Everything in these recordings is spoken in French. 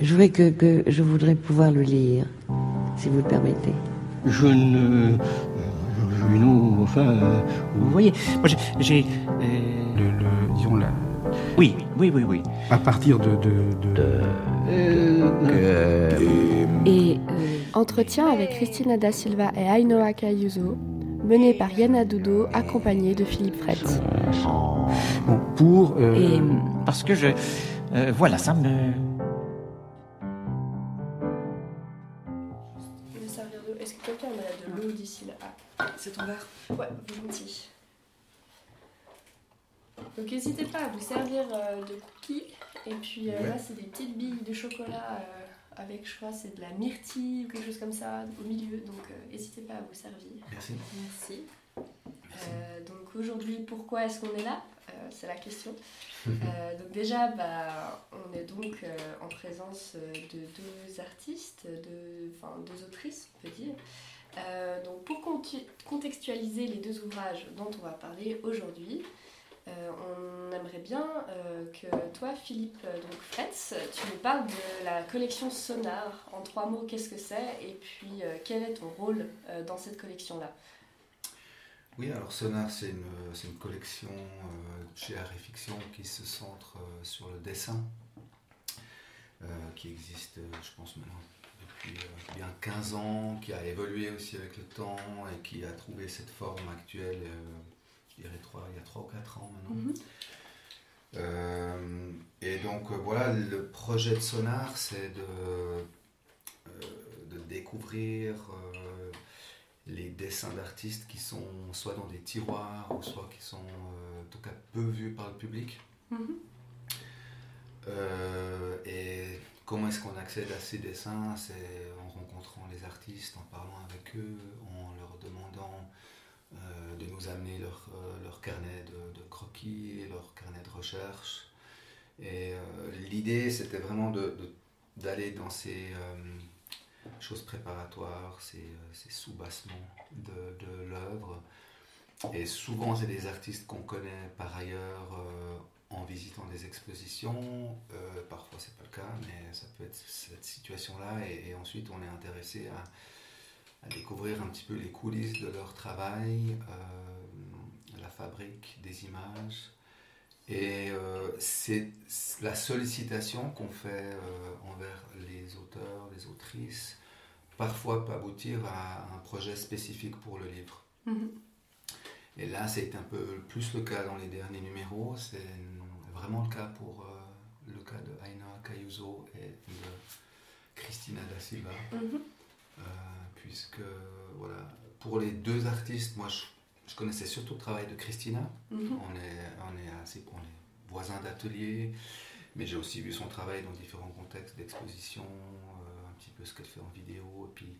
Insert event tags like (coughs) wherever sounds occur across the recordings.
Je voudrais, que, que, je voudrais pouvoir le lire, si vous le permettez. Je ne. Non, enfin. vous voyez, moi j'ai. Euh, le, le, disons la. Oui, oui, oui, oui. À partir de. de, de... de euh, et euh, entretien avec Christina Da Silva et Ainoa Cayuso, mené par Yana Dudo, accompagné de Philippe Fretz. Bon, pour. Et parce que je. voilà, ça me. C'est ton verre Ouais, volontiers. Donc n'hésitez pas à vous servir euh, de cookies. Et puis euh, là, c'est des petites billes de chocolat euh, avec, je crois, c'est de la myrtille ou quelque chose comme ça au milieu. Donc n'hésitez pas à vous servir. Merci. Merci. donc aujourd'hui, pourquoi est-ce qu'on est là? C'est la question. (laughs) donc déjà, bah, on est donc en présence de deux artistes, de, enfin deux autrices, on peut dire. Euh, donc pour contextualiser les deux ouvrages dont on va parler aujourd'hui, euh, on aimerait bien euh, que toi, Philippe donc Fretz, tu nous parles de la collection Sonar. En trois mots, qu'est-ce que c'est et puis quel est ton rôle dans cette collection-là? Oui, alors Sonar, c'est une, collection chez Art qui se centre sur le dessin, qui existe, je pense, maintenant depuis euh, bien 15 ans, qui a évolué aussi avec le temps et qui a trouvé cette forme actuelle, euh, je dirais il y a 3 ou 4 ans maintenant. Mhm. Euh, et donc voilà, le projet de Sonar, c'est de, de découvrir les dessins d'artistes qui sont soit dans des tiroirs ou soit qui sont en tout cas peu vus par le public. Mhm. et Comment est-ce qu'on accède à ces dessins? C'est en rencontrant les artistes, en parlant avec eux, en leur demandant euh, de nous amener leur, euh, carnet de, croquis, leur carnet de recherche. Et euh, l'idée, c'était vraiment d'aller dans ces choses préparatoires, ces, ces sous-bassements de, de l'œuvre. Et souvent, c'est des artistes qu'on connaît par ailleurs en visitant des expositions. Euh, parfois, c'est pas le cas, mais ça peut être cette situation-là. Et, ensuite, on est intéressé à, découvrir un petit peu les coulisses de leur travail, euh, la fabrique des images. Et euh, c'est la sollicitation qu'on fait envers les auteurs, les autrices, parfois peut aboutir à un projet spécifique pour le livre. Mm-hmm. Et là, c'est un peu plus le cas dans les derniers numéros. C'est vraiment le cas pour euh, le cas de Aina Cayuso et de Christina da Silva. Mhm. Euh, puisque, voilà, pour les deux artistes, moi je, connaissais surtout le travail de Christina. Mhm. on, est, on est assez on est voisins d'atelier, mais j'ai aussi vu son travail dans différents contextes d'exposition, euh, un petit peu ce qu'elle fait en vidéo. Et puis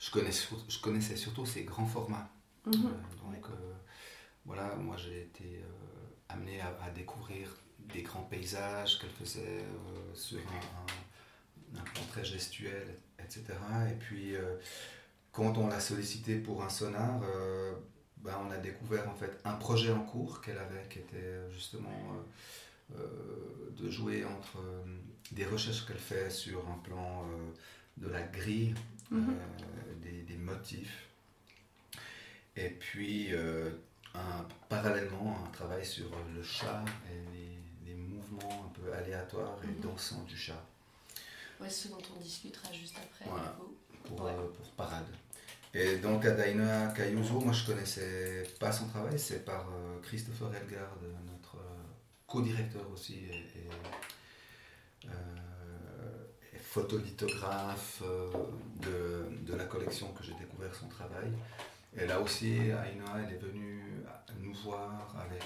je, connais, je connaissais surtout ses grands formats. Mhm. donc voilà, moi j'ai été amené à, à, découvrir des grands paysages qu'elle faisait euh, sur un, plan très gestuel, etc. Et puis, euh, quand on l'a sollicité pour un sonar, euh, ben, on a découvert en fait un projet en cours qu'elle avait, qui était justement de jouer entre des recherches qu'elle fait sur un plan de la grille, mhm. des, des, motifs, et puis un, parallèlement un travail sur le chat et les un peu aléatoire et mhm. dansant du chat. Ouais, ce dont on discutera juste après. pour, euh, pour, Parade. Et donc Adaina Cayuso, moi je connaissais pas son travail, c'est par euh, Christopher Elgard, notre euh, co-directeur aussi et, photolithographe de, de, la collection que j'ai découvert son travail. Et là aussi, Aina, elle est venue nous voir avec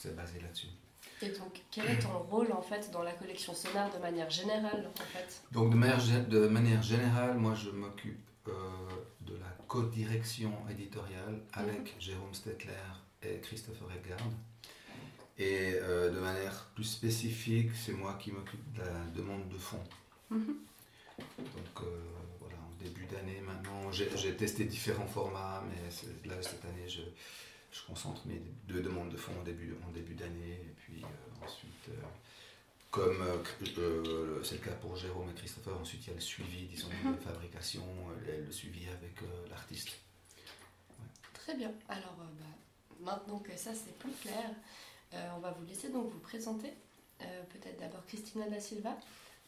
S'est basé là-dessus. Et donc, quel est ton rôle en fait dans la collection Sonar de manière générale en fait? Donc, de manière, de manière générale, moi je m'occupe euh, de la co-direction éditoriale avec mhm. Jérôme Stettler et Christopher Edgard. Et euh, de manière plus spécifique, c'est moi qui m'occupe de la demande de fonds. Mhm. Donc euh, voilà, en début d'année maintenant, j'ai testé différents formats, mais là cette année je je concentre mes deux demandes de fonds en début, en début d'année. Et puis ensuite, comme c'est le cas pour Jérôme et Christopher, ensuite il y a le suivi, disons, de fabrication, le suivi avec l'artiste. Très bien. Alors, bah, maintenant que ça c'est plus clair, on va vous laisser donc vous présenter. Peut-être d'abord Christina da Silva.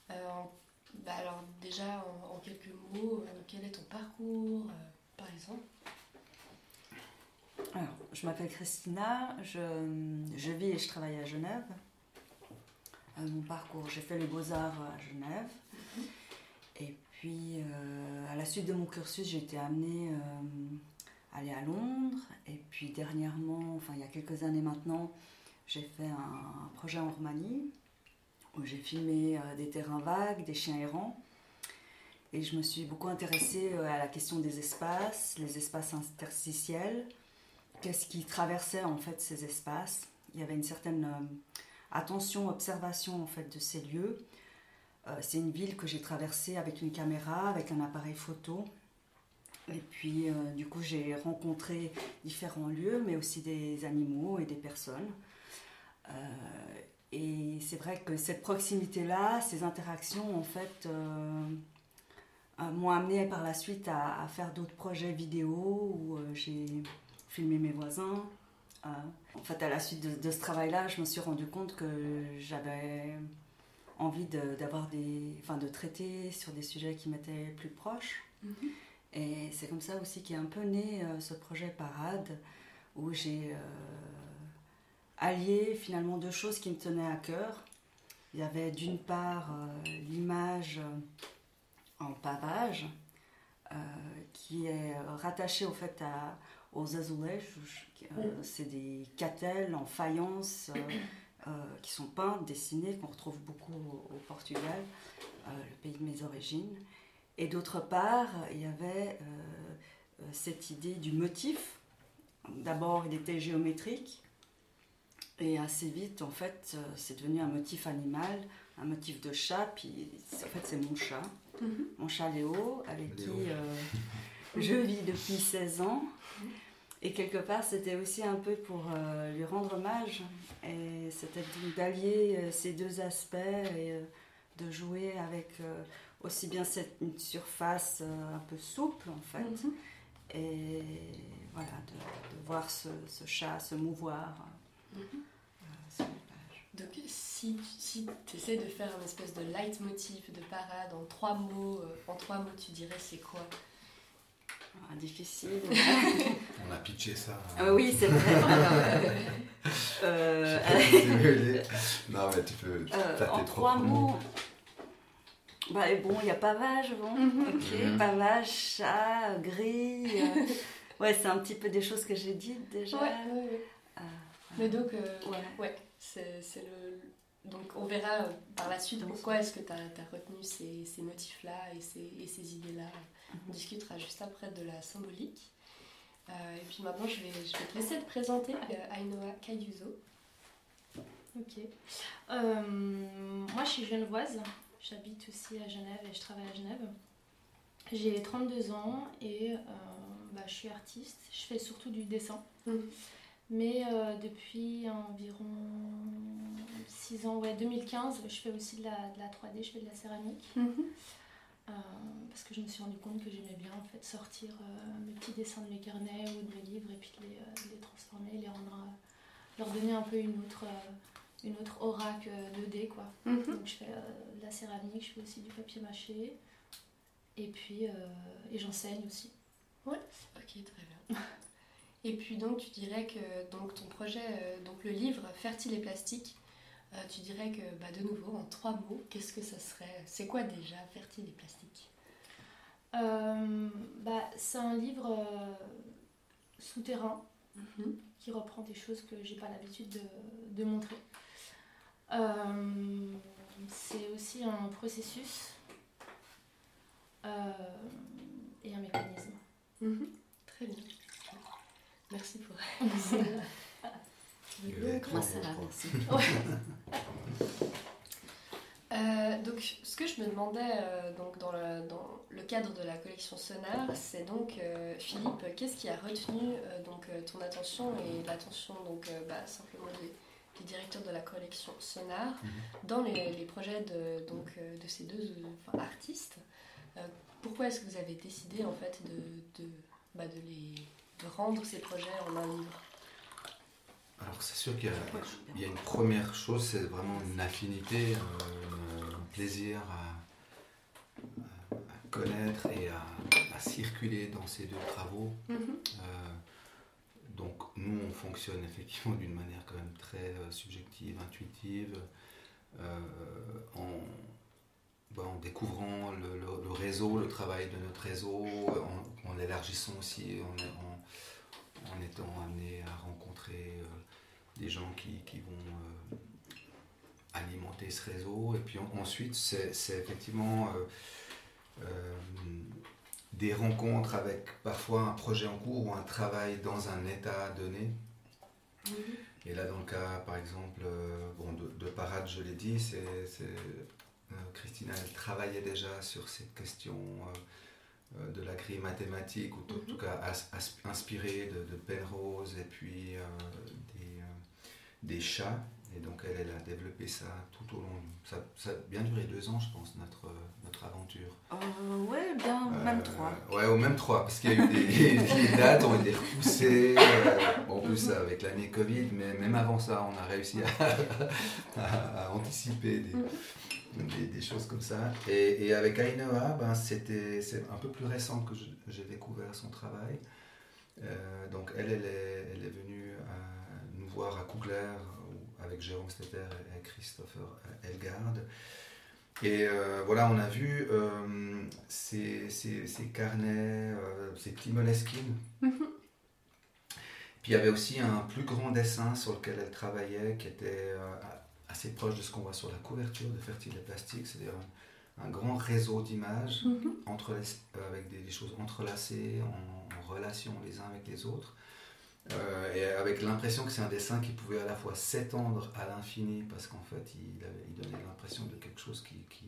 Bah, alors déjà, en, quelques mots, quel est ton parcours, par exemple? Alors, je m'appelle Christina, je, vis et je travaille à Genève. Euh, mon parcours, j'ai fait les beaux-arts à Genève. Et puis, euh, à la suite de mon cursus, j'ai été amenée euh, à aller à Londres. Et puis, dernièrement, enfin, il y a quelques années maintenant, j'ai fait un, projet en Roumanie où j'ai filmé des terrains vagues, des chiens errants. Et je me suis beaucoup intéressée à la question des espaces, les espaces interstitiels, qu'est-ce qui traversait en fait ces espaces. Il y avait une certaine euh, attention, observation en fait de ces lieux. Euh, c'est une ville que j'ai traversée avec une caméra, avec un appareil photo. Et puis euh, du coup j'ai rencontré différents lieux, mais aussi des animaux et des personnes. et c'est vrai que cette proximité-là, ces interactions en fait m'ont amené par la suite à, à faire d'autres projets vidéo où j'ai filmer mes voisins. Euh, en fait, à la suite de, ce travail-là, je me suis rendu compte que j'avais envie d'avoir des, enfin, de traiter sur des sujets qui m'étaient plus proches. Mhm. Et c'est comme ça aussi qu'est un peu né euh, ce projet Parade, où j'ai euh, allié finalement deux choses qui me tenaient à cœur. Il y avait d'une part l'image en pavage, qui est rattachée au fait à, aux azulejos, euh, c'est des catelles en faïence euh, euh, qui sont peintes, dessinées, qu'on retrouve beaucoup au, Portugal, le pays de mes origines. Et d'autre part, il y avait cette idée du motif. D'abord, il était géométrique, et assez vite, en fait, c'est devenu un motif animal, un motif de chat. Puis, en fait, c'est mon chat, mhm. mon chat Léo, avec qui (laughs) je vis depuis 16 ans. Et quelque part, c'était aussi un peu pour euh, lui rendre hommage. Et c'était d'allier euh, ces deux aspects et euh, de jouer avec aussi bien cette une surface un peu souple, en fait. Mhm. Et voilà, de, voir ce, chat se mouvoir mhm. sur Donc, si, si tu essaies de faire une espèce de leitmotiv, de parade en trois mots, en trois mots, tu dirais c'est quoi? Ah, difficile. (laughs) On a pitché ça. Ah, oui, c'est vrai. (laughs) euh, non, mais tu peux. Euh, en trois mots. Bah, bon, il y a pavage, bon. Ok, mhm. pavage, chat, gris. (laughs) Euh, ouais, c'est un petit peu des choses que j'ai dites déjà. Ouais, ouais, euh, mais donc, ouais, c'est le. Donc on verra par la suite pourquoi est-ce que tu as, as, retenu ces, ces motifs-là et ces, et ces idées-là on discutera juste après de la symbolique. Euh, et puis maintenant, je vais, je vais te laisser te présenter euh, Ainoa Kayuzo. Ok. Euh, moi, je suis genevoise. J'habite aussi à Genève et je travaille à Genève. J'ai 32 ans et bah, je suis artiste. Je fais surtout du dessin. Mm. Mais depuis environ 6 ans, ouais, 2015, je fais aussi de la, de la 3D, je fais de la céramique. Mm-hmm. Euh, parce que je me suis rendu compte que j'aimais bien en fait sortir euh, mes petits dessins de mes carnets ou de mes livres et puis les, euh, les transformer, les rendre, leur donner un peu une autre, une autre aura que 2D quoi. Mhm. Donc je fais de la céramique, je fais aussi du papier mâché et puis et j'enseigne aussi. Ouais, ok très bien. (laughs) et puis donc tu dirais que donc ton projet, donc le livre Fertile et plastique, euh, tu dirais que, bah, de nouveau, en trois mots, qu'est-ce que ça serait? C'est quoi déjà Fertile et plastique? Euh, bah, C'est un livre euh, souterrain mhm. qui reprend des choses que j'ai pas l'habitude de, de, montrer. c'est aussi un processus et un mécanisme. Mhm. Très bien. Merci pour (laughs) Moi, ça va, merci. Euh, donc, ce que je me demandais, donc dans le, dans le, cadre de la collection Sonar, c'est donc Philippe, qu'est-ce qui a retenu donc ton attention et l'attention donc bah, simplement des, directeur de la collection Sonar, mhm. dans les, projets de, donc, euh, de ces deux artistes. Euh, pourquoi est-ce que vous avez décidé en fait de, de, bah, de, les, de rendre ces projets en un livre? Alors c'est sûr qu'il y, a une première chose, c'est vraiment une affinité, euh, un plaisir à, connaître et à, circuler dans ces deux travaux. Mhm. Donc nous, on fonctionne effectivement d'une manière quand même très euh, subjective, intuitive, euh, ben, en, découvrant le, réseau, le travail de notre réseau, en, élargissant aussi, en, en, étant amené à rencontrer euh, des gens qui, vont alimenter ce réseau. Et puis ensuite, c'est effectivement des rencontres avec parfois un projet en cours ou un travail dans un état donné. Et là, dans le cas, par exemple, euh, bon, de, Parade, je l'ai dit, c'est, euh, Christina, elle travaillait déjà sur cette question euh, de la grille mathématique, ou en tout mhm. cas inspirée de, de, Penrose et puis des chats. Et donc elle, elle a développé ça tout au long. Ça, ça a bien duré deux ans, je pense, notre, notre aventure. Euh, ouais, bien, même euh, trois. Ouais, ou même trois, parce qu'il y a eu des (laughs) les dates ont été repoussées. Euh, en plus, avec l'année Covid, mais même avant ça, on a réussi à, (laughs) anticiper des, des, choses comme ça. Et, et avec Ainoa, ben, c'était, c'est un peu plus récent que j'ai découvert son travail. donc elle, elle est, elle est venue nous voir à Cougler avec Jérôme Stetter et Christopher Elgard. Et euh, voilà, on a vu euh, ces, carnets, euh, ces petits moleskines. Mhm. Puis il y avait aussi un plus grand dessin sur lequel elle travaillait qui était assez proche de ce qu'on voit sur la couverture de Fertile et Plastique, c'est-à-dire un, grand réseau d'images mhm. avec des, choses entrelacées, en, relation les uns avec les autres. Euh, et avec l'impression que c'est un dessin qui pouvait à la fois s'étendre à l'infini, parce qu'en fait, il, il donnait l'impression de quelque chose qui, qui,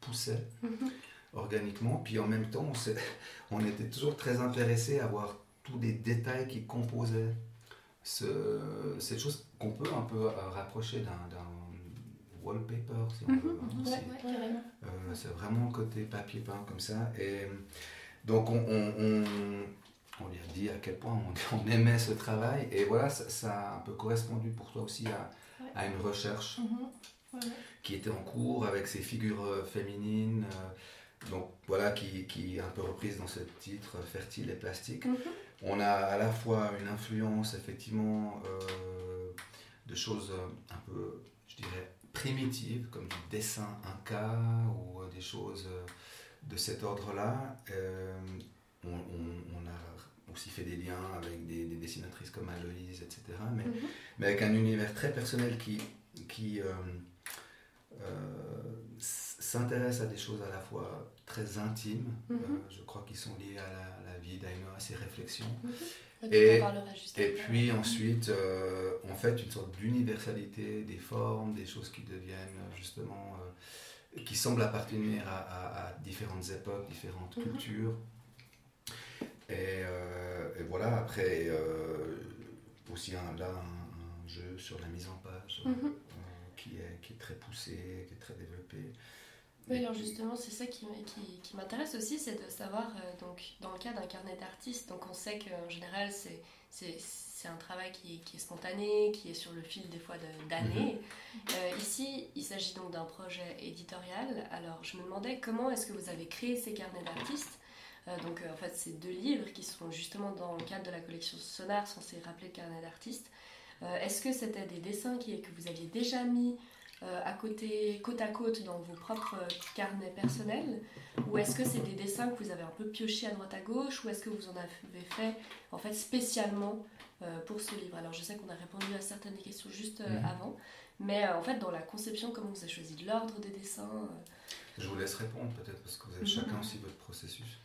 poussait mhm. organiquement. Puis en même temps, on, on, était toujours très intéressé à voir tous les détails qui composaient ce, cette chose qu'on peut un peu euh, rapprocher d'un wallpaper, si on veut. Hein. Euh, c'est vraiment côté papier peint comme ça. Et donc, on, on on lui a dit à quel point on, (laughs) aimait ce travail. Et voilà, ça, a un peu correspondu pour toi aussi à, une recherche mhm. qui était en cours avec ces figures euh, féminines. Euh, donc voilà, qui, qui, est un peu reprise dans ce titre Fertile et plastique. Mhm. On a à la fois une influence effectivement euh, de choses un peu, je dirais, primitives, comme du dessin inca ou des choses de cet ordre-là. on, on, a aussi fait des liens avec des, dessinatrices comme Aloïse, etc. Mais, mhm. mais, avec un univers très personnel qui, qui euh, euh, s'intéresse à des choses à la fois très intimes, mhm. euh, je crois qu'ils sont liés à la, vie d'Ainoa, à ses réflexions. Mhm. Et, et puis ensuite, en fait, une sorte d'universalité des formes, des choses qui deviennent justement, qui semblent appartenir à, différentes époques, différentes cultures. Euh, et, voilà, après, euh, aussi un, là, un, jeu sur la mise en page mhm. euh, qui, est, qui est très poussé, qui est très développé. Oui, alors justement, c'est ça qui, qui, qui m'intéresse aussi, c'est de savoir, donc, dans le cas d'un carnet d'artiste, donc on sait qu'en général, c'est, un travail qui, qui, est spontané, qui est sur le fil des fois d'années. Mhm. ici, il s'agit donc d'un projet éditorial. Alors, je me demandais comment est-ce que vous avez créé ces carnets d'artistes euh, donc euh, en fait, c'est deux livres qui sont justement dans le cadre de la collection Sonar, censés rappeler le carnet d'artistes. Euh, est-ce que c'était des dessins qui, que vous aviez déjà mis à côté, côte à côte dans vos propres carnets personnels? Ou est-ce que c'est des dessins que vous avez un peu piochés à droite à gauche? Ou est-ce que vous en avez fait en fait spécialement pour ce livre? Alors je sais qu'on a répondu à certaines questions juste mhm. avant, mais en fait dans la conception, comment vous avez choisi l'ordre des dessins Je vous laisse répondre peut-être parce que vous avez mhm. chacun aussi votre processus.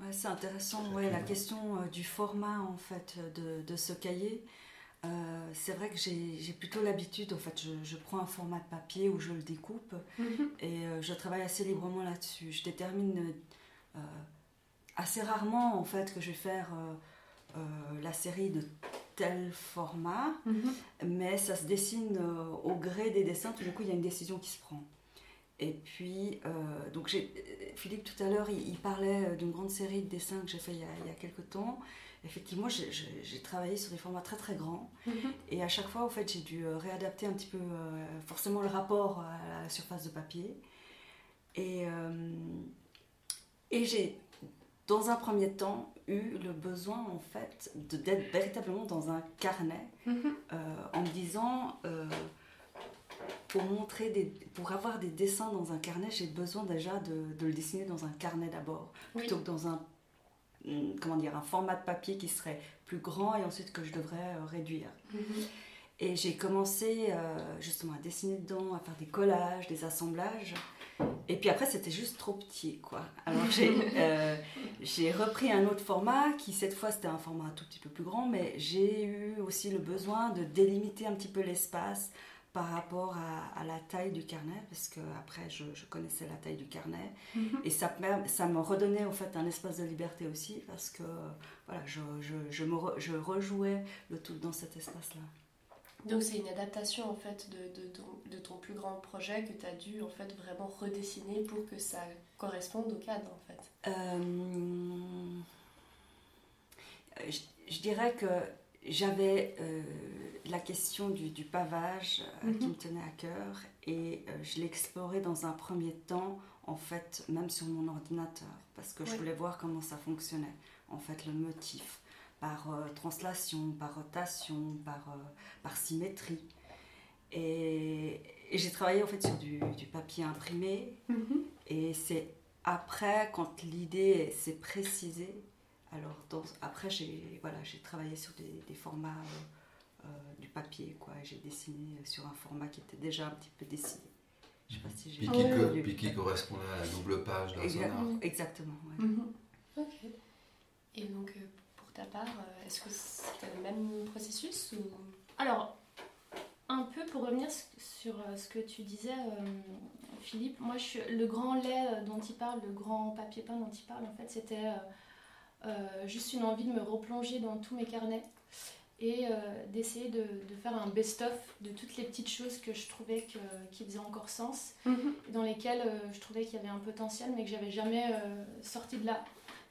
Ouais, c'est intéressant, ouais, la question euh, du format en fait de, de ce cahier. euh, c'est vrai que j'ai plutôt l'habitude, en fait, je, prends un format de papier où je le découpe mhm. et euh, je travaille assez librement là-dessus. Je détermine euh, assez rarement, en fait, que je vais faire la série de tel format, mhm. mais ça se dessine au gré des dessins. Tout d'un coup, il y a une décision qui se prend. Et puis, donc Philippe tout à l'heure, il, parlait d'une grande série de dessins que j'ai fait il y, a, il y a quelques temps effectivement, j'ai travaillé sur des formats très très grands. Mhm. Et à chaque fois, en fait, j'ai dû euh, réadapter un petit peu euh, forcément le rapport à la surface de papier. Et, euh, et j'ai, dans un premier temps, eu le besoin, en fait, d'être véritablement dans un carnet, mhm. en me disant pour montrer des, pour avoir des dessins dans un carnet, j'ai besoin déjà de, de, le dessiner dans un carnet d'abord, plutôt que dans un comment dire, un format de papier qui serait plus grand et ensuite que je devrais euh, réduire. Mhm. Et j'ai commencé euh, justement à dessiner dedans, à faire des collages, des assemblages. Et puis après, c'était juste trop petit, quoi. Alors (laughs) euh, j'ai repris un autre format qui, cette fois, c'était un format un tout petit peu plus grand, mais j'ai eu aussi le besoin de délimiter un petit peu l'espace par rapport à, la taille du carnet, parce que après je, connaissais la taille du carnet, mhm. et ça, ça me redonnait en fait un espace de liberté aussi, parce que voilà, je, je, me je rejouais le tout dans cet espace-là. Donc c'est une adaptation en fait de, de, ton, de, ton, plus grand projet que tu as dû en fait vraiment redessiner pour que ça corresponde au cadre en fait. Euh, je, je, dirais que j'avais euh, la question du, pavage euh, qui mhm. me tenait à cœur et euh, je l'explorais dans un premier temps, en fait, même sur mon ordinateur, parce que je voulais voir comment ça fonctionnait, en fait, le motif, par translation, par rotation, par, par symétrie. Et, j'ai travaillé en fait sur du, papier imprimé, mhm. et c'est après, quand l'idée s'est précisée, alors, après, j'ai voilà, travaillé sur des, formats euh, euh, du papier, quoi. J'ai dessiné sur un format qui était déjà un petit peu dessiné. Je sais pas si j'ai... Puis, qui, correspondait à la double page d'un Exactement, Exactement, mhm. Ok. Et donc, euh, pour ta part, est-ce que c'était le même processus ou... Alors, un peu pour revenir sur ce que tu disais, Philippe, moi, je, le grand lait dont il parle, le grand papier peint dont il parle, en fait, c'était euh, juste une envie de me replonger dans tous mes carnets et euh, d'essayer de, faire un best-of de toutes les petites choses que je trouvais qui faisaient encore sens, mhm. dans lesquelles euh, je trouvais qu'il y avait un potentiel mais que j'avais jamais sorti de là.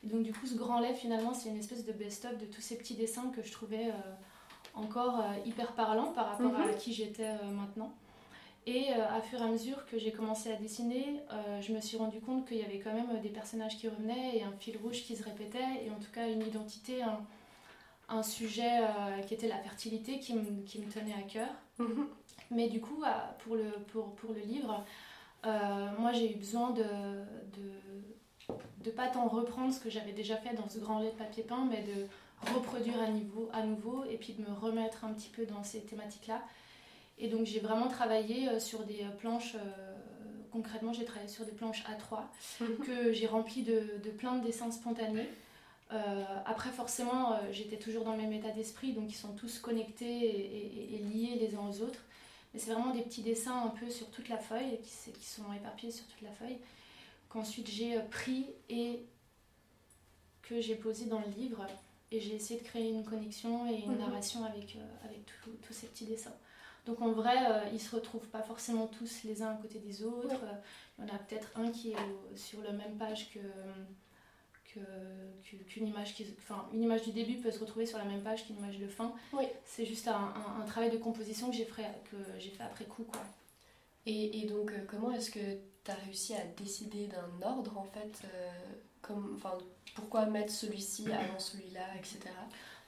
Et donc du coup ce grand lait finalement c'est une espèce de best-of de tous ces petits dessins que je trouvais encore hyper parlants par rapport à mhm. qui j'étais maintenant. Et euh, à fur et à mesure que j'ai commencé à dessiner, euh, je me suis rendu compte qu'il y avait quand même des personnages qui revenaient et un fil rouge qui se répétait, et en tout cas une identité, un, sujet euh, qui était la fertilité qui me, qui me tenait à cœur. Mhm. Mais du coup, pour le, pour, pour le livre, moi j'ai eu besoin de, de, de pas tant reprendre ce que j'avais déjà fait dans ce grand lait de papier peint, mais de reproduire à, niveau, à nouveau et puis de me remettre un petit peu dans ces thématiques-là et donc j'ai vraiment travaillé euh, sur des euh, planches, euh, concrètement j'ai travaillé sur des planches A3 mhm. que j'ai remplies de, de, plein de dessins spontanés. après forcément j'étais toujours dans le même état d'esprit, donc ils sont tous connectés et, liés les uns aux autres. Mais c'est vraiment des petits dessins un peu sur toute la feuille, qui, qui sont éparpillés sur toute la feuille, qu'ensuite j'ai pris et que j'ai posé dans le livre. Et j'ai essayé de créer une connexion et une mhm. narration avec, avec tous ces petits dessins. Donc en vrai, ils euh, ils se retrouvent pas forcément tous les uns à côté des autres. Il y en a peut-être un qui est sur la même page que qu'une image qui enfin une image du début peut se retrouver sur la même page qu'une image de fin oui. c'est juste un, travail de composition que j'ai fait que j'ai fait après coup quoi et, donc euh, comment est-ce que tu as réussi à décider d'un ordre en fait euh, comme enfin pourquoi mettre celui-ci avant celui-là etc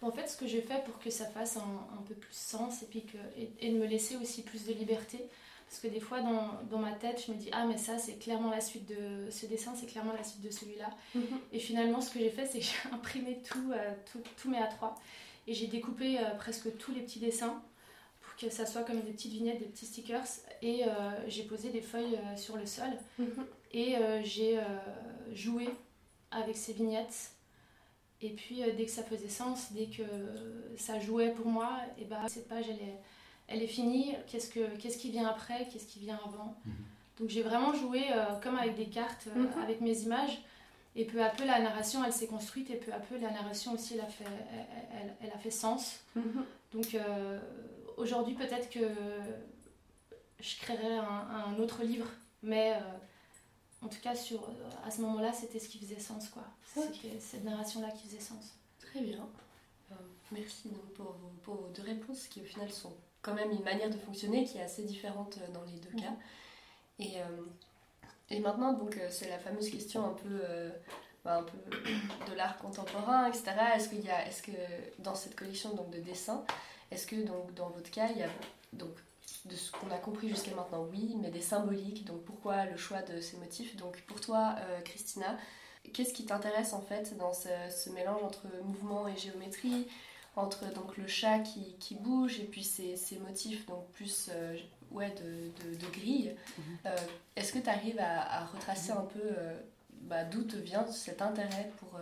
en fait, ce que j'ai fait pour que ça fasse un, peu plus sens et, puis que, et, de me laisser aussi plus de liberté, parce que des fois dans, ma tête, je me dis Ah, mais ça, c'est clairement la suite de ce dessin, c'est clairement la suite de celui-là. Mhm. Et finalement, ce que j'ai fait, c'est que j'ai (laughs) imprimé tout, euh, tout, tous mes A3 et j'ai découpé euh, presque tous les petits dessins pour que ça soit comme des petites vignettes, des petits stickers. Et euh, j'ai posé des feuilles sur le sol mhm. et j'ai joué avec ces vignettes Et puis dès que ça faisait sens, dès que ça jouait pour moi, et bah, cette page elle est, elle est finie. Qu'est-ce, que, qu'est-ce qui vient après Qu'est-ce qui vient avant mhm. Donc j'ai vraiment joué comme avec des cartes, mhm. avec mes images. Et peu à peu, la narration, elle s'est construite et peu à peu, la narration aussi, elle a fait, elle, a fait sens. Mhm. Donc aujourd'hui, peut-être que je créerais un, autre livre, mais en tout cas, sur, à ce moment-là, c'était ce qui faisait sens, quoi. Cette narration-là qui faisait sens. Très bien. Euh, merci donc pour, pour, vos deux réponses qui, au final, sont quand même une manière de fonctionner qui est assez différente euh, dans les deux cas. Et, euh, et maintenant, donc, c'est la fameuse question un peu, bah, un peu (coughs) de l'art contemporain, etc. Est-ce qu'il y a, est-ce que dans cette collection donc, de dessins, est-ce que donc, dans votre cas, il y a donc, de ce qu'on a compris jusqu'à maintenant, oui, mais des symboliques. Donc pourquoi le choix de ces motifs Donc pour toi, euh, Christina, qu'est-ce qui t'intéresse en fait dans ce, mélange entre mouvement et géométrie, entre donc le chat qui, qui bouge et puis ces, ces motifs donc plus euh, ouais, de, de, grille mhm. euh, Est-ce que tu arrives à, retracer un peu bah, d'où te vient cet intérêt pour,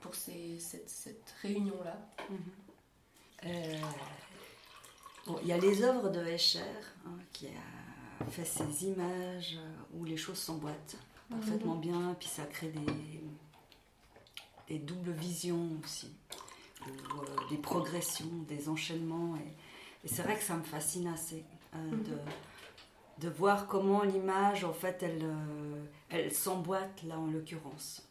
pour ces, cette, cette réunion-là? Il y a les œuvres de Escher, hein, qui a fait ces images où les choses s'emboîtent parfaitement mhm. bien, puis ça crée des, des doubles visions aussi, ou, euh, des progressions, des enchaînements. Et, c'est vrai que ça me fascine assez euh, mhm. de, de, voir comment l'image, en fait, elle, euh, elle s'emboîte là en l'occurrence.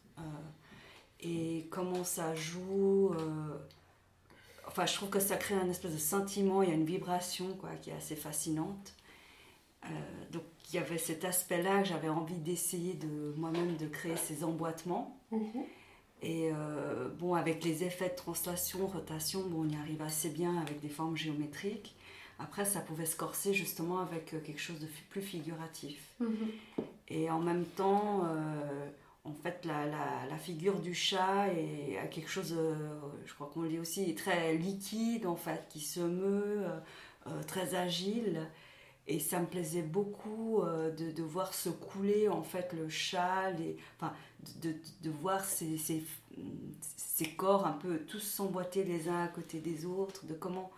et comment ça joue enfin, je trouve que ça crée un espèce de sentiment, il y a une vibration quoi, qui est assez fascinante. Euh, donc il y avait cet aspect-là que j'avais envie d'essayer de moi-même de créer ces emboîtements. Mhm. Et euh, bon, avec les effets de translation, rotation, bon, on y arrive assez bien avec des formes géométriques. Après, ça pouvait se corser justement avec euh, quelque chose de plus figuratif. Mhm. Et en même temps, en fait, la, figure du chat est quelque chose, euh, je crois qu'on le dit aussi, très liquide, en fait, qui se meut, euh, euh, très agile. Et ça me plaisait beaucoup de, de, voir se couler, en fait, le chat, les, enfin, de, de, voir ces, ces, ces, corps un peu tous s'emboîter les uns à côté des autres, de comment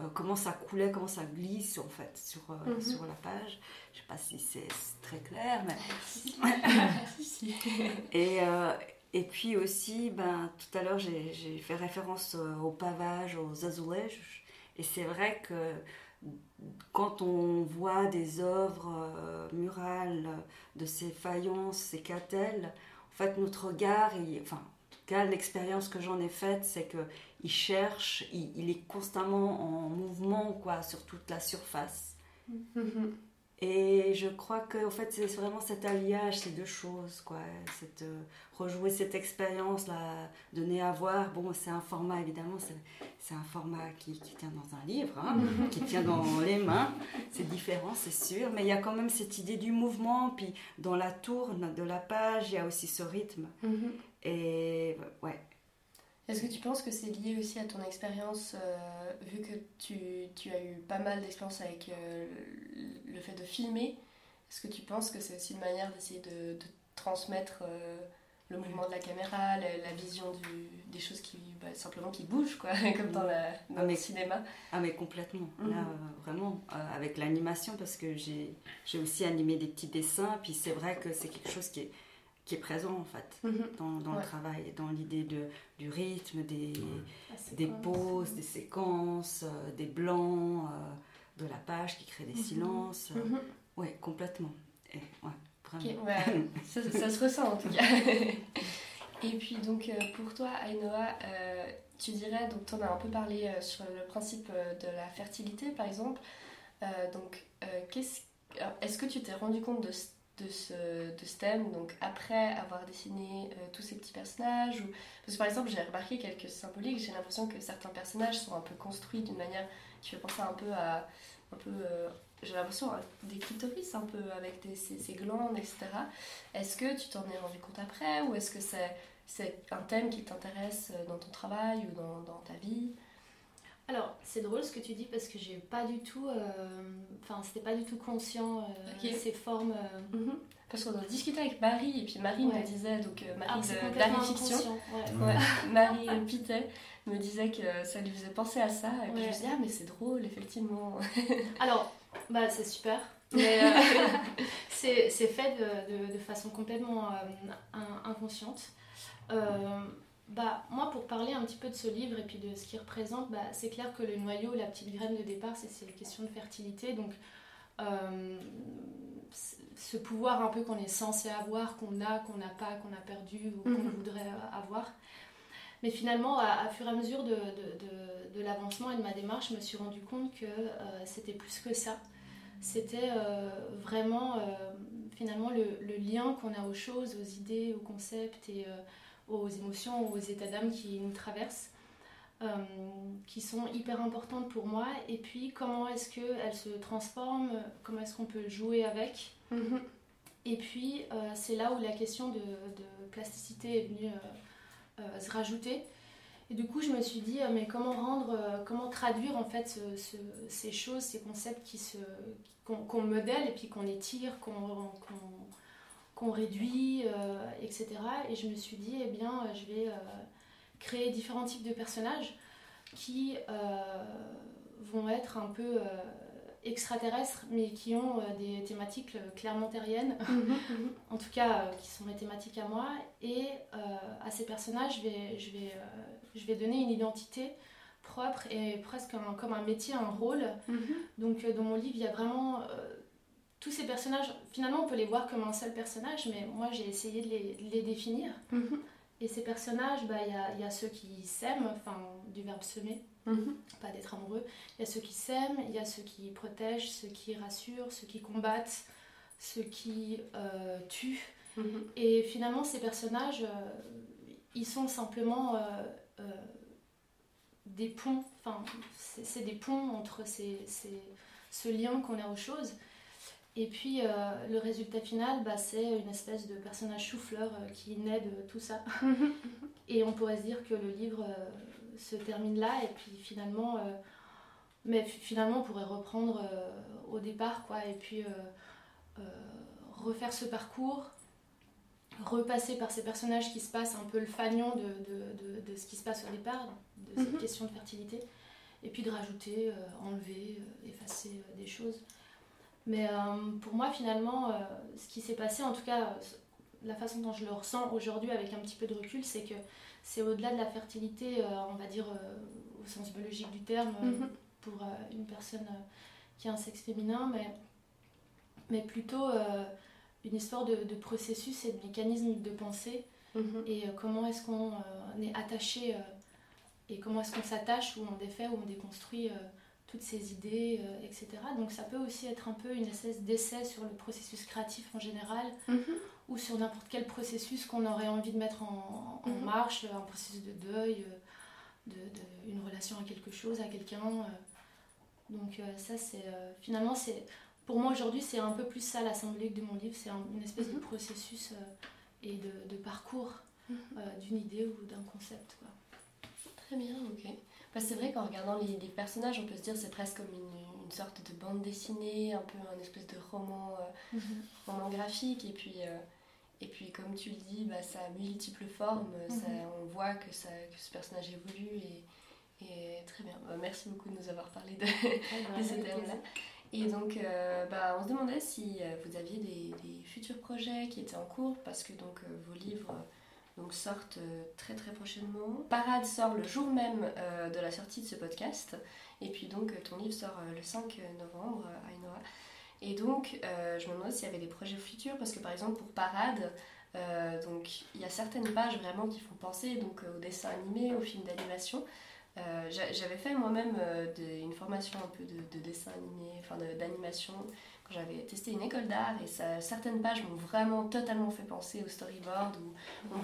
euh, comment ça coulait, comment ça glisse en fait sur, euh, mhm. sur la page. Je sais pas si c'est très clair, mais. (laughs) et, euh, et puis aussi, ben, tout à l'heure, j'ai fait référence au pavage, aux azulejos. Et c'est vrai que quand on voit des œuvres murales de ces faïences, ces catelles, en fait, notre regard, enfin, l'expérience que j'en ai faite, c'est que il cherche, il, est constamment en mouvement quoi, sur toute la surface. Mm-hmm. (laughs) Et je crois que en fait, c'est vraiment cet alliage, ces deux choses, quoi. Cette, euh, rejouer cette expérience-là, donner à voir. Bon, c'est un format, évidemment, c'est un format qui, qui, tient dans un livre, hein, (laughs) qui tient dans les mains. C'est différent, c'est sûr. Mais il y a quand même cette idée du mouvement. Puis dans la tourne de la page, il y a aussi ce rythme. Mm-hmm. Et ouais, est-ce que tu penses que c'est lié aussi à ton expérience, euh, vu que tu, tu, as eu pas mal d'expérience avec euh, le fait de filmer Est-ce que tu penses que c'est aussi une manière d'essayer de, de, transmettre euh, le mouvement de la caméra, la, vision du, des choses qui bah, simplement qui bougent, quoi, (laughs) comme dans, la, dans ah, le cinéma? Ah mais complètement, là mhm. vraiment, avec l'animation, parce que j'ai aussi animé des petits dessins, puis c'est vrai que c'est quelque chose qui est qui est présent en fait mhm. dans, dans le travail, dans l'idée de, du rythme, des, des pauses, des séquences, euh, des blancs, euh, de la page qui crée des mhm. silences. Euh, mhm. Oui, complètement. Et, ouais, (laughs) ça, ça, se ressent en tout cas. (laughs) Et puis donc pour toi, Ainoa, tu dirais, donc tu en as un peu parlé sur le principe de la fertilité par exemple. donc qu'est-ce, est-ce que tu t'es rendu compte de de ce, de ce thème, donc après avoir dessiné euh, tous ces petits personnages ou... Parce que par exemple, j'ai remarqué quelques symboliques, j'ai l'impression que certains personnages sont un peu construits d'une manière qui fait penser un peu à... Un peu, euh, j'ai l'impression des clitoris un peu avec des, ces, glandes, etc. Est-ce que tu t'en es rendu compte après ou est-ce que c'est, c'est un thème qui t'intéresse dans ton travail ou dans, dans ta vie? Alors, c'est drôle ce que tu dis parce que j'ai pas du tout. Enfin, c'était pas du tout conscient ces formes. Mhm. Parce qu'on a discuté avec Marie, et puis Marie me disait, donc Marie ah, de, la Fiction, (laughs) Marie Pitet, me disait que ça lui faisait penser à ça. Et puis je me disais, ah, mais c'est drôle, effectivement. (laughs) Alors, bah, c'est super. (laughs) Mais euh, c'est fait de, de, façon complètement euh, inconsciente. Euh, bah, moi, pour parler un petit peu de ce livre et puis de ce qu'il représente, bah, c'est clair que le noyau, la petite graine de départ, c'est les questions de fertilité. Donc, ce pouvoir un peu qu'on est censé avoir, qu'on a, qu'on n'a pas, qu'on a perdu ou qu'on mhm. voudrait avoir. Mais finalement, à, fur et à mesure de, de, de, l'avancement et de ma démarche, je me suis rendu compte que c'était plus que ça c'était euh, vraiment euh, finalement le, lien qu'on a aux choses, aux idées, aux concepts et euh, aux émotions, aux états d'âme qui nous traversent, qui sont hyper importantes pour moi. Et puis comment est-ce qu'elles se transforment, comment est-ce qu'on peut jouer avec. Mm-hmm. Et puis c'est là où la question de, de plasticité est venue se rajouter. Et du coup, je me suis dit, mais comment rendre, comment traduire en fait ces choses, ces concepts qui se, qu'on modèle et puis qu'on étire, qu'on réduit, euh, etc. Et je me suis dit, eh bien, je vais euh, créer différents types de personnages qui euh, vont être un peu extraterrestres, mais qui ont des thématiques clairement terriennes, mhm, mhm. (laughs) en tout cas qui sont mes thématiques à moi. Et à ces personnages, je vais, je, vais, je vais donner une identité propre et presque comme un métier, un rôle. Mhm. Donc euh, dans mon livre, il y a vraiment euh, tous ces personnages. Finalement, on peut les voir comme un seul personnage, mais moi j'ai essayé de les, définir. Mhm. Et ces personnages, bah, il y, a, y, a, ceux qui s'aiment, enfin du verbe semer, mhm. pas d'être amoureux. Il y a ceux qui s'aiment, il y a ceux qui protègent, ceux qui rassurent, ceux qui combattent, ceux qui euh, tuent. Et finalement, ces personnages, ils sont simplement des ponts, enfin, c'est des ponts entre ces, ce lien qu'on a aux choses. Et puis euh, le résultat final, bah, c'est une espèce de personnage chou-fleur euh, qui naît de tout ça. (laughs) et on pourrait se dire que le livre euh, se termine là, et puis finalement, mais finalement on pourrait reprendre au départ, quoi, et puis refaire ce parcours, repasser par ces personnages qui se passent un peu le fanion de, de, de, ce qui se passe au départ, de cette mhm. question de fertilité, et puis de rajouter, enlever, effacer des choses. Mais pour moi, finalement, ce qui s'est passé, en tout cas, la façon dont je le ressens aujourd'hui avec un petit peu de recul, c'est que c'est au-delà de la fertilité, on va dire au sens biologique du terme, mhm. pour une personne qui a un sexe féminin, mais, mais plutôt une histoire de, processus et de mécanismes de pensée mhm. et euh, comment est-ce qu'on euh, est attaché euh, et comment est-ce qu'on s'attache ou on défait ou on déconstruit toutes ces idées, etc. Donc ça peut aussi être un peu une espèce d'essai sur le processus créatif en général mhm. ou sur n'importe quel processus qu'on aurait envie de mettre en, mhm. marche, un processus de deuil, de, une relation à quelque chose, à quelqu'un. Donc ça c'est finalement c'est pour moi aujourd'hui, c'est un peu plus ça la symbolique de mon livre. C'est une espèce de mhm. processus euh, et de, parcours euh, d'une idée ou d'un concept. Quoi. Très bien, ok. Bah, c'est vrai qu'en regardant les, personnages, on peut se dire c'est presque comme une, sorte de bande dessinée, un peu un espèce de roman, euh, mhm. roman graphique. Et puis, et puis, comme tu le dis, bah, ça a multiples formes. Ça, on voit que, ça, que ce personnage évolue. Et, et très bien. Bah, merci beaucoup de nous avoir parlé de, ah, (laughs) de ce thème-là. Et donc, euh, bah, on se demandait si euh, vous aviez des, futurs projets qui étaient en cours, parce que donc, euh, vos livres donc, sortent très très prochainement. Parade sort le jour même de la sortie de ce podcast, et puis donc ton livre sort le 5 novembre à Ainoa. Et donc, je me demandais s'il y avait des projets futurs, parce que par exemple pour Parade, donc il y a certaines pages vraiment qui font penser donc, au dessin animé, au film d'animation. Euh, j'avais fait moi-même euh, une formation un peu de, dessin animé, enfin d'animation, j'avais testé une école d'art et ça, certaines pages m'ont vraiment totalement fait penser au storyboard où on,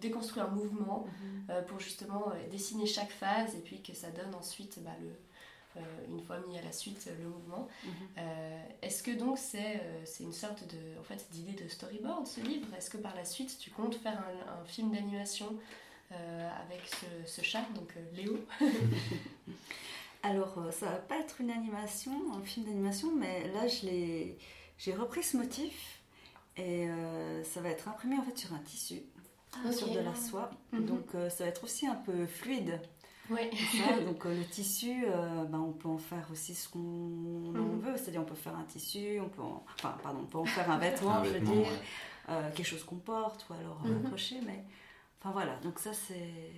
déconstruit un mouvement mhm. euh, pour justement dessiner chaque phase et puis que ça donne ensuite, bah, le, une fois mis à la suite, le mouvement. Mhm. Est-ce que donc c'est une sorte de, en fait, d'idée de storyboard ce livre? Est-ce que par la suite tu comptes faire un film d'animation avec ce, chat, donc Léo? (laughs) Alors, ça va pas être une animation, un film d'animation, mais là, j'ai repris ce motif et ça va être imprimé en fait sur un tissu, ah, sur de la soie. Mhm. Donc, ça va être aussi un peu fluide. Oui. (laughs) donc le tissu, ben, on peut en faire aussi ce qu'on mhm. veut. C'est-à-dire on peut faire un tissu, on peut en, enfin pardon, on peut en faire un vêtement, je veux dire, quelque chose qu'on porte ou alors un crochet, mais Enfin voilà, donc ça c'est.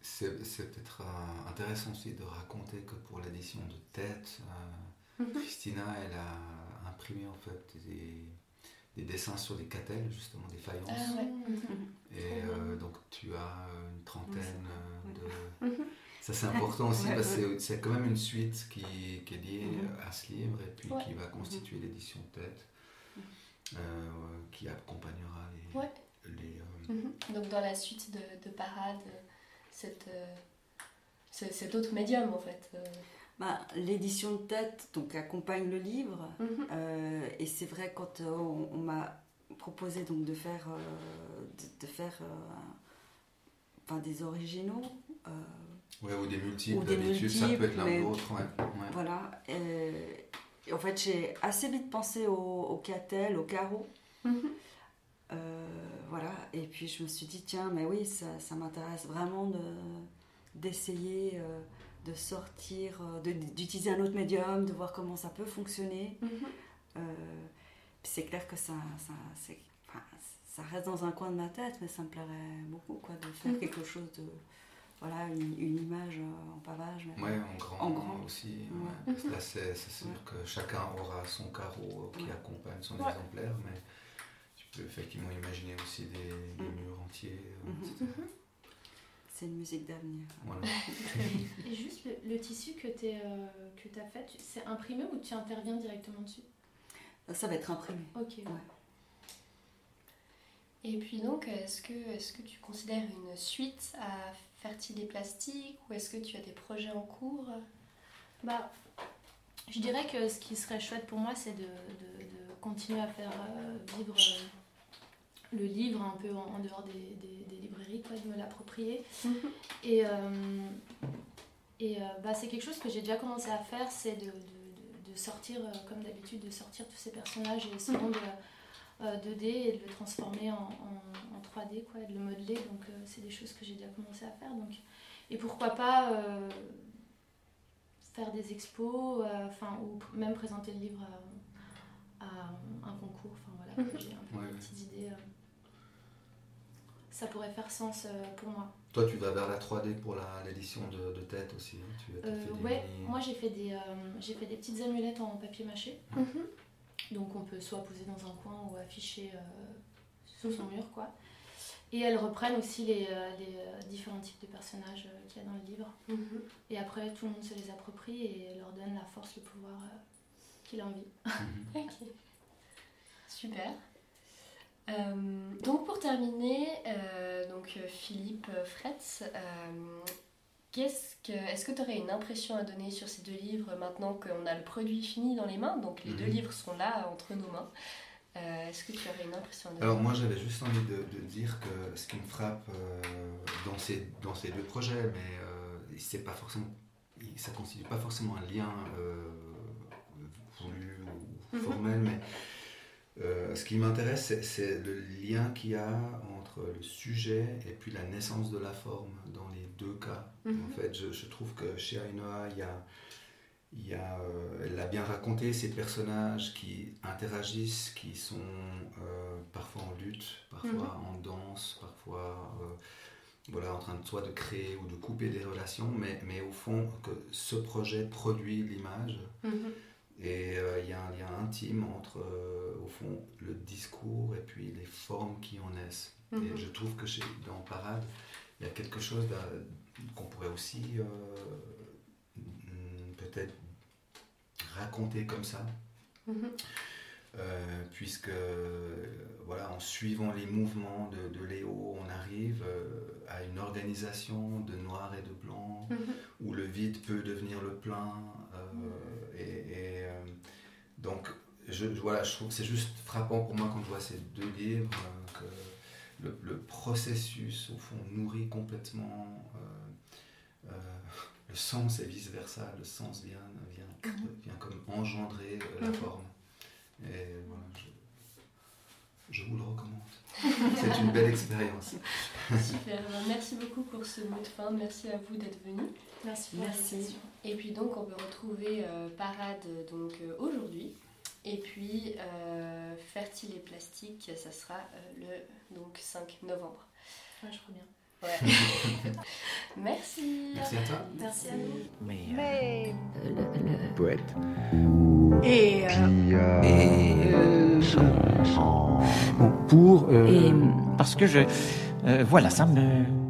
C'est peut-être euh, intéressant aussi de raconter que pour l'édition de Tête, euh, mhm. Christina, elle a imprimé en fait des, dessins sur des catelles, justement, des faïences. Ah mhm. Et euh, donc tu as une trentaine de. Mhm. Ça c'est important aussi parce que c'est quand même une suite qui, est liée à ce livre et puis qui va constituer l'édition Tête, qui accompagnera les. Les Mhm. Donc dans la suite de, Parade, cette, euh, cet autre médium en fait. Euh. Bah, L'édition de tête donc, accompagne le livre mhm. euh, et c'est vrai quand on, m'a proposé donc, de faire, de, faire enfin, des originaux. Ouais, ou des multiples, d'habitude ça peut être l'un ou l'autre. Voilà. Et, en fait, j'ai assez vite pensé au, au catel, au carreau. Mhm. Euh, et puis je me suis dit, tiens, mais oui, ça, ça m'intéresse vraiment d'essayer de, de, sortir, d'utiliser un autre médium, de voir comment ça peut fonctionner. Mhm. Euh, c'est clair que ça, ça, ça reste dans un coin de ma tête, mais ça me plairait beaucoup quoi, de faire mhm. quelque chose de. Voilà, une, une image en pavage. Mais ouais, en grand, en grand. aussi. Là, c'est sûr que chacun aura son carreau qui accompagne son exemplaire, mais peux effectivement imaginer aussi des, mm. murs entiers, euh, mm-hmm. Mm-hmm. C'est une musique d'avenir. (laughs) Et juste le, tissu que tu euh, as fait, c'est imprimé ou tu interviens directement dessus? Ça va être imprimé. Ok. Ouais. Et puis donc, est-ce que, est que tu considères une suite à Fertile et Plastique ou est-ce que tu as des projets en cours? Bah, je dirais que ce qui serait chouette pour moi, c'est de, de, continuer à faire euh, vivre le livre un peu en, dehors des, librairies, quoi, de me l'approprier. (laughs) Et, euh, et euh, bah, c'est quelque chose que j'ai déjà commencé à faire, c'est de, de, sortir, euh, comme d'habitude, de sortir tous ces personnages et ce monde 2D et de le transformer en, en, 3D, quoi, et de le modeler. Donc c'est des choses que j'ai déjà commencé à faire. Donc, et pourquoi pas faire des expos, enfin ou même présenter le livre à, un concours. Enfin voilà, (laughs) j'ai un peu des petites idées ça pourrait faire sens euh, pour moi. Toi, tu vas vers la 3D pour l'édition de, de, tête aussi hein tu, euh, Ouais, moi j'ai fait, des, euh, j'ai fait des petites amulettes en papier mâché. Mhm. Donc on peut soit poser dans un coin ou afficher sous son mur. quoi. Et elles reprennent aussi les, les différents types de personnages qu'il y a dans le livre. Mhm. Et après, tout le monde se les approprie et leur donne la force, le pouvoir qu'il a envie. Mhm. Super. Euh, donc pour terminer, euh, donc Philippe Fretz, euh, Qu'est-ce que, est-ce que tu aurais une impression à donner sur ces deux livres maintenant qu'on a le produit fini dans les mains? Donc les deux mhm. livres sont là entre nos mains. est-ce que tu aurais une impression à donner? Alors moi j'avais juste envie de, dire que ce qui me frappe dans, ces, dans ces deux projets, mais c'est pas forcément, ça ne constitue pas forcément un lien voulu ou mhm. formel, mais euh, ce qui m'intéresse, c'est le lien qu'il y a entre le sujet et puis la naissance de la forme dans les deux cas. En mhm. fait, je, trouve que chez Ainoa, il y a, il y a, euh, elle a bien raconté ces personnages qui interagissent, qui sont euh, parfois en lutte, parfois mhm. en danse, parfois voilà, en train de soit de créer ou de couper des relations, mais, mais au fond, que ce projet produit l'image. Mhm. Et euh, il y a un lien intime entre, euh, au fond, le discours et puis les formes qui en naissent. Et mhm. je trouve que chez, dans Parade, il y a quelque chose qu'on pourrait aussi euh, peut-être raconter comme ça. Mhm. puisque voilà, en suivant les mouvements de, Léo, on arrive à une organisation de noir et de blanc, mhm. où le vide peut devenir le plein, et, euh, donc, je, voilà, je trouve que c'est juste frappant pour moi quand je vois ces deux livres, euh, le, processus, au fond, nourrit complètement le sens et vice-versa. Le sens vient, vient, mhm. vient comme engendrer la mhm. forme. Et voilà, je, vous le recommande. C'est une belle expérience. Super, merci beaucoup pour ce mot de fin. Merci à vous d'être venu. Merci. merci. Et puis donc on peut retrouver euh, Parade donc euh, aujourd'hui. Et puis euh, Fertile et Plastique, ça sera le donc 5 novembre. Ouais, je crois bien. Ouais. Merci. Merci à toi. Merci à vous. Mais, Mais... le, poète. Et, euh... et euh... Bon, pour. Et parce que je, voilà, ça me